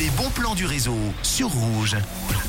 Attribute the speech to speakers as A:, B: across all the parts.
A: Les bons plans du réseau sur Rouge.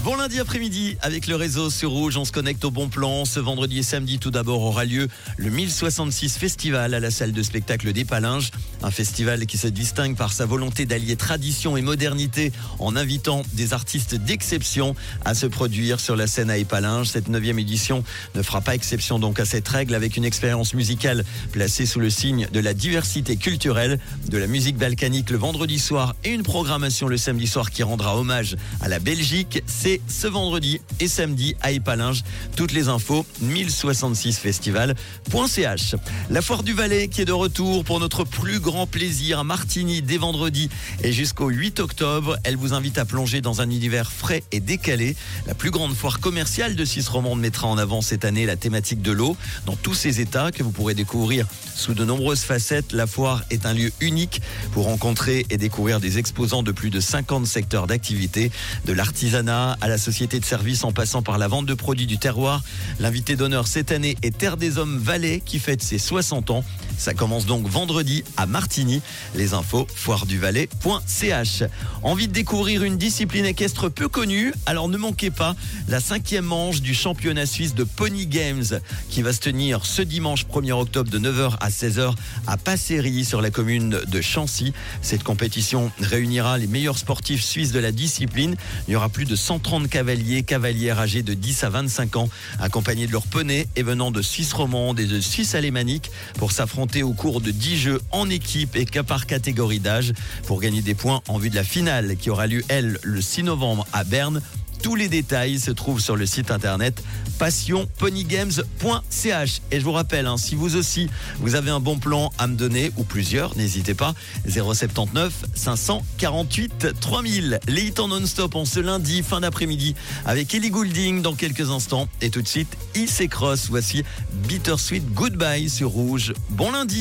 B: Bon lundi après-midi avec le réseau sur Rouge, on se connecte au bon plan. Ce vendredi et samedi tout d'abord aura lieu le 1066 Festival à la salle de spectacle des Palinges. Un festival qui se distingue par sa volonté d'allier tradition et modernité en invitant des artistes d'exception à se produire sur la scène à Épalinges. Cette neuvième édition ne fera pas exception donc à cette règle avec une expérience musicale placée sous le signe de la diversité culturelle, de la musique balkanique le vendredi soir et une programmation le samedi soir qui rendra hommage à la Belgique. C'est ce vendredi et samedi à Épalinges. Toutes les infos 1066festival.ch. La foire du Valais qui est de retour pour notre plus grand plaisir à Martigny dès vendredi et jusqu'au 8 octobre. Elle vous invite à plonger dans un univers frais et décalé. La plus grande foire commerciale de Suisse romande mettra en avant cette année la thématique de l'eau dans tous ses états que vous pourrez découvrir sous de nombreuses facettes. La foire est un lieu unique pour rencontrer et découvrir des exposants de plus de 50 secteurs d'activité, de l'artisanat à la société de services en passant par la vente de produits du terroir. L'invité d'honneur cette année est Terre des Hommes Valais qui fête ses 60 ans. Ça commence donc vendredi à Martigny. Les infos foireduvalais.ch. Envie de découvrir une discipline équestre peu connue? Alors ne manquez pas la cinquième manche du championnat suisse de Pony Games qui va se tenir ce dimanche 1er octobre de 9h à 16h à Passery sur la commune de Chancy. Cette compétition réunira les meilleurs sportifs suisses de la discipline. Il y aura plus de 130 cavaliers, cavalières âgés de 10 à 25 ans, accompagnés de leurs poneys et venant de Suisse romande et de Suisse alémanique pour s'affronter au cours de 10 jeux en équipe et qu'à par catégorie d'âge pour gagner des points en vue de la finale qui aura lieu, elle, le 6 novembre à Berne. Tous les détails se trouvent sur le site internet passionponygames.ch. Et je vous rappelle, hein, si vous aussi, vous avez un bon plan à me donner, ou plusieurs, n'hésitez pas, 079 548 3000. Les hits en non-stop en ce lundi, fin d'après-midi, avec Ellie Goulding dans quelques instants. Et tout de suite, IC Cross. Voici Bittersweet Goodbye sur Rouge. Bon lundi